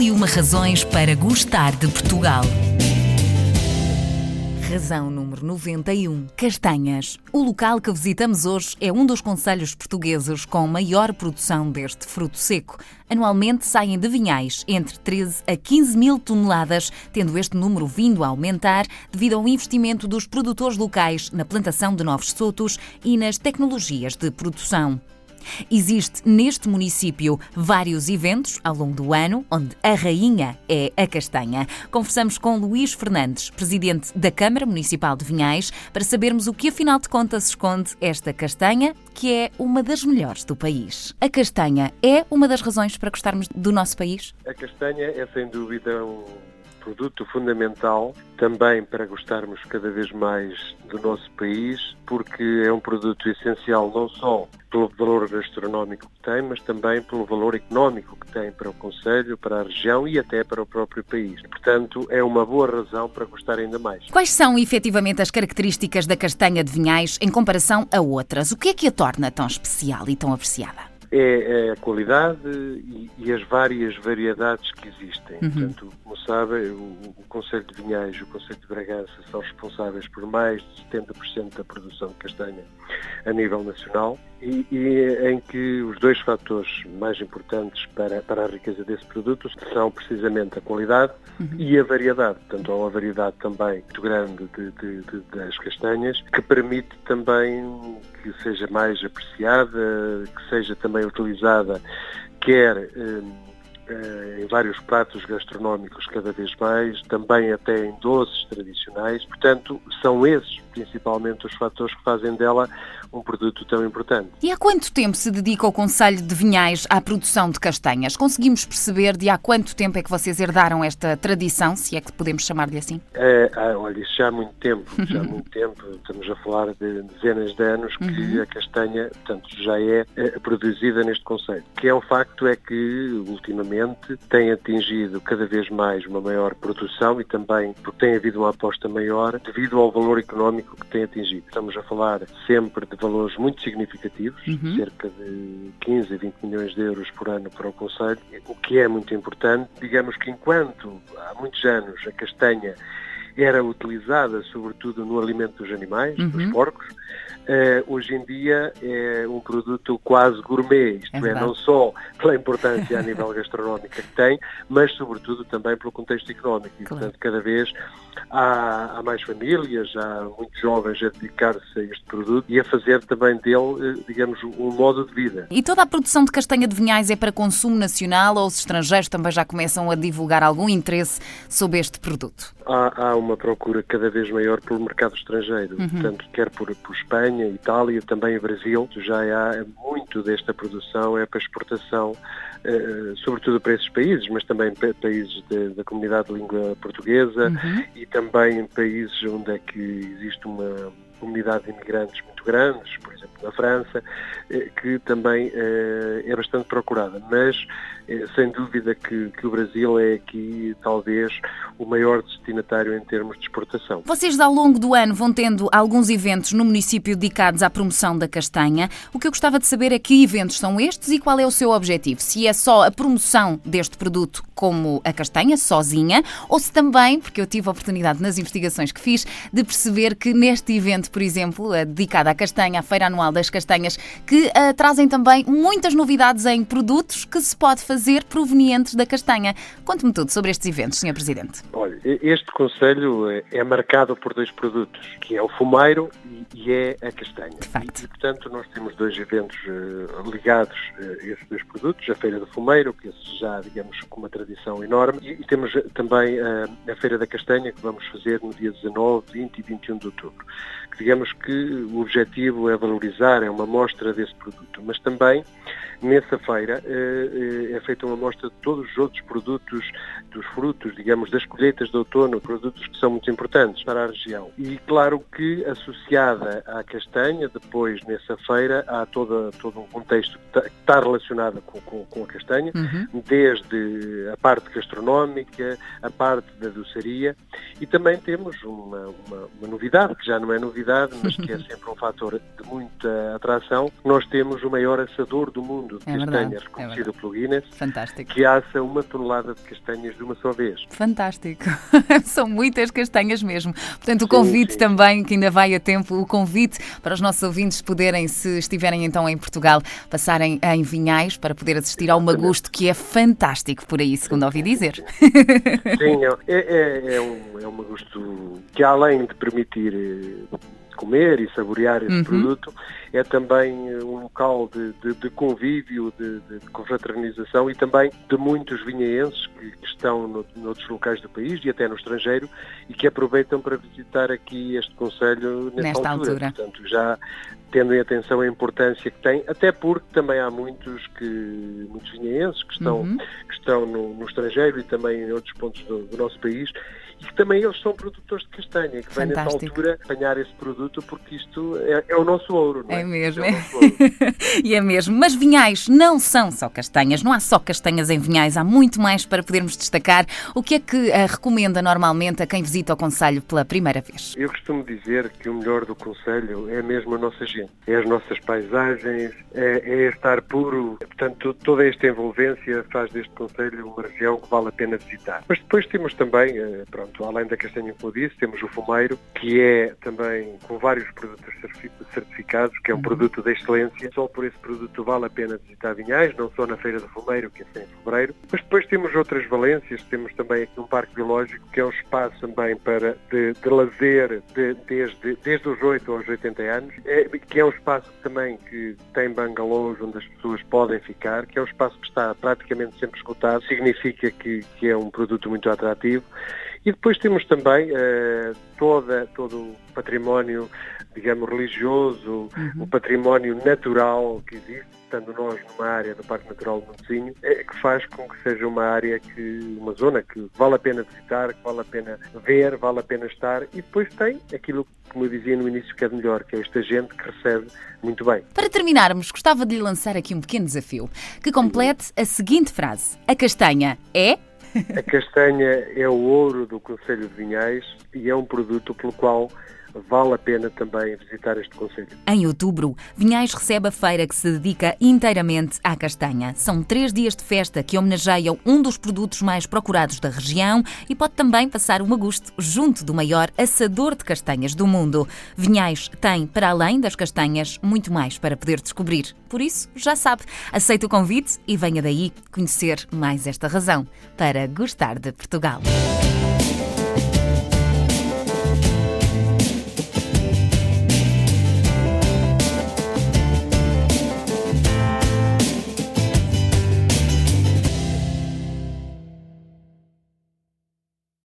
E uma razões para gostar de Portugal. Razão número 91. Castanhas. O local que visitamos hoje é um dos conselhos portugueses com maior produção deste fruto seco. Anualmente saem de vinhais entre 13 a 15 mil toneladas, tendo este número vindo a aumentar devido ao investimento dos produtores locais na plantação de novos sotos e nas tecnologias de produção. Existe neste município vários eventos ao longo do ano, onde a rainha é a castanha. Conversamos com Luís Fernandes, presidente da Câmara Municipal de Vinhais, para sabermos o que afinal de contas esconde esta castanha, que é uma das melhores do país. A castanha é uma das razões para gostarmos do nosso país? A castanha é sem dúvida um produto fundamental também para gostarmos cada vez mais do nosso país, porque é um produto essencial não só pelo valor gastronómico que tem, mas também pelo valor económico que tem para o Conselho, para a região e até para o próprio país. Portanto, é uma boa razão para gostar ainda mais. Quais são efetivamente as características da castanha de Vinhais em comparação a outras? O que é que a torna tão especial e tão apreciada? É, é a qualidade e, e, as várias variedades que existem. Uhum. Portanto, como sabem, o, o Conselho de Vinhais e o Conselho de Bragança são responsáveis por mais de 70% da produção de castanha a nível nacional e, e, em que os dois fatores mais importantes para, para a riqueza desse produto são precisamente a qualidade uhum. e a variedade. Portanto, há uma variedade também muito grande de, de, de, das castanhas que permite também que seja mais apreciada, que seja também utilizada quer eh, eh, em vários pratos gastronómicos cada vez mais, também até em doces tradicionais. Portanto, são esses principalmente os fatores que fazem dela um produto tão importante. E há quanto tempo se dedica o Conselho de Vinhais à produção de castanhas? Conseguimos perceber de há quanto tempo é que vocês herdaram esta tradição, se é que podemos chamar-lhe assim? É, olha, isso já há muito tempo, já há muito tempo, estamos a falar de dezenas de anos que uhum. a castanha, portanto, já é, é produzida neste Conselho. O que é um facto é que, ultimamente, tem atingido cada vez mais uma maior produção e também porque tem havido uma aposta maior devido ao valor económico que tem atingido. Estamos a falar sempre de valores muito significativos, uhum. cerca de 15 a 20 milhões de euros por ano para o Conselho, o que é muito importante. Digamos que enquanto há muitos anos a castanha era utilizada sobretudo no alimento dos animais, uhum. dos porcos, Uh, hoje em dia é um produto quase gourmet, isto é, é não só pela importância a nível gastronómico que tem, mas sobretudo também pelo contexto económico. E, claro. portanto, cada vez há, há, mais famílias, há muitos jovens a dedicar-se a este produto e a fazer também dele, eh, digamos, um modo de vida. E toda a produção de castanha de vinhais é para consumo nacional ou os estrangeiros também já começam a divulgar algum interesse sobre este produto? Há, há uma procura cada vez maior pelo mercado estrangeiro, uhum. portanto, quer por, por Espanha, Itália, também Brasil, já há muito desta produção é para exportação, eh, sobretudo para esses países, mas também para países de, da comunidade de língua portuguesa uhum. e também em países onde é que existe uma comunidade de imigrantes muito grandes, por exemplo na França, eh, que também eh, é bastante procurada. Mas eh, sem dúvida que, que, o Brasil é aqui talvez o maior destinatário em termos de exportação. Vocês ao longo do ano vão tendo alguns eventos no município dedicados à promoção da castanha. O que eu gostava de saber é que eventos são estes e qual é o seu objetivo. Se é só a promoção deste produto como a castanha, sozinha, ou se também, porque eu tive a oportunidade nas investigações que fiz, de perceber que neste evento, por exemplo, dedicado à castanha, à Feira Anual das Castanhas, que uh, trazem também muitas novidades em produtos que se pode fazer provenientes da castanha. Conte-me tudo sobre estes eventos, Sr. Presidente. Olha, este Conselho é, é marcado por dois produtos, que é o fumeiro e é a castanha. De facto. E, portanto, nós temos dois eventos uh, ligados a esses dois produtos, a Feira do Fumeiro, que já, digamos, com uma tradição enorme, e, e temos também uh, a Feira da Castanha, que vamos fazer no dia 19, 20 e 21 de outubro. Que, digamos que o objetivo é valorizar, é uma mostra desse produto, mas também Nessa feira eh, eh, é feita uma mostra de todos os outros produtos, dos frutos, digamos, das colheitas de outono, produtos que são muito importantes para a região. E claro que associada à castanha, depois nessa feira há toda, todo um contexto que está relacionado com, com, com a castanha, uhum. desde a parte gastronómica, a parte da doçaria e também temos uma, uma, uma novidade, que já não é novidade, mas que é sempre um fator de muita atração. Nós temos o maior assador do mundo mundo de é castanhas reconhecido é pelo Guinness, Fantástico. que assa uma tonelada de castanhas de uma só vez. Fantástico. São muitas castanhas mesmo. Portanto, o convite sim, sim. também, que ainda vai a tempo, o convite para os nossos ouvintes poderem, se estiverem então em Portugal, passarem em Vinhais para poder assistir ao Magusto, que é fantástico por aí, segundo ouvi dizer. Sim, é, é, é um, é um Magusto que além de permitir eh, comer e saborear esse uhum. produto, é também eh, um local de, de, de convívio, de, de, confraternização e também de muitos vinhaenses que, que estão no, noutros locais do país e até no estrangeiro e que aproveitam para visitar aqui este Conselho nesta, nesta altura. altura. Portanto, já tendo em atenção a importância que tem, até porque também há muitos que muitos vinhaenses que estão, uhum. que estão no, no, estrangeiro e também em outros pontos do, do nosso país e que também eles são produtores de castanha, que vêm nessa altura apanhar esse produto porque isto é, é o nosso ouro, não é? É mesmo. É e é mesmo. Mas vinhais não são só castanhas, não há só castanhas em vinhais, há muito mais para podermos destacar. O que é que uh, recomenda normalmente a quem visita o Conselho pela primeira vez? Eu costumo dizer que o melhor do Conselho é mesmo a nossa gente, é as nossas paisagens, é, é estar puro. Portanto, toda esta envolvência faz deste Conselho uma região que vale a pena visitar. Mas depois temos também, uh, pronto, além da castanha, como eu disse, temos o fumeiro, que é também com vários produtos certificados, que é um uhum. produto de excelência. Só por esse produto vale a pena visitar Vinhais, não só na Feira do Fumeiro, que é em fevereiro. Mas depois temos outras valências, temos também aqui um parque biológico, que é um espaço também para de, de lazer de, desde, desde os 8 aos 80 anos, é, que é um espaço também que tem bangalôs onde as pessoas podem ficar, que é um espaço que está praticamente sempre esgotado, significa que, que é um produto muito atrativo. E depois temos também uh, toda, todo o património, digamos, religioso, uhum. o património natural que existe, estando nós numa área do Parque Natural do Montezinho, é, que faz com que seja uma área que, uma zona que vale a pena visitar, que vale a pena ver, vale a pena estar, e depois tem aquilo como eu dizia no início, que é melhor, que é esta gente que recebe muito bem. Para terminarmos, gostava de lhe lançar aqui um pequeno desafio, que complete a seguinte frase. A castanha é a castanha é o ouro do Conselho de Vinhais e é um produto pelo qual vale a pena também visitar este Conselho. Em outubro, Vinhais recebe a feira que se dedica inteiramente à castanha. São três dias de festa que homenageiam um dos produtos mais procurados da região e pode também passar um agosto junto do maior assador de castanhas do mundo. Vinhais tem, para além das castanhas, muito mais para poder descobrir. Por isso, já sabe, aceite o convite e venha daí conhecer mais esta razão para gostar de Portugal.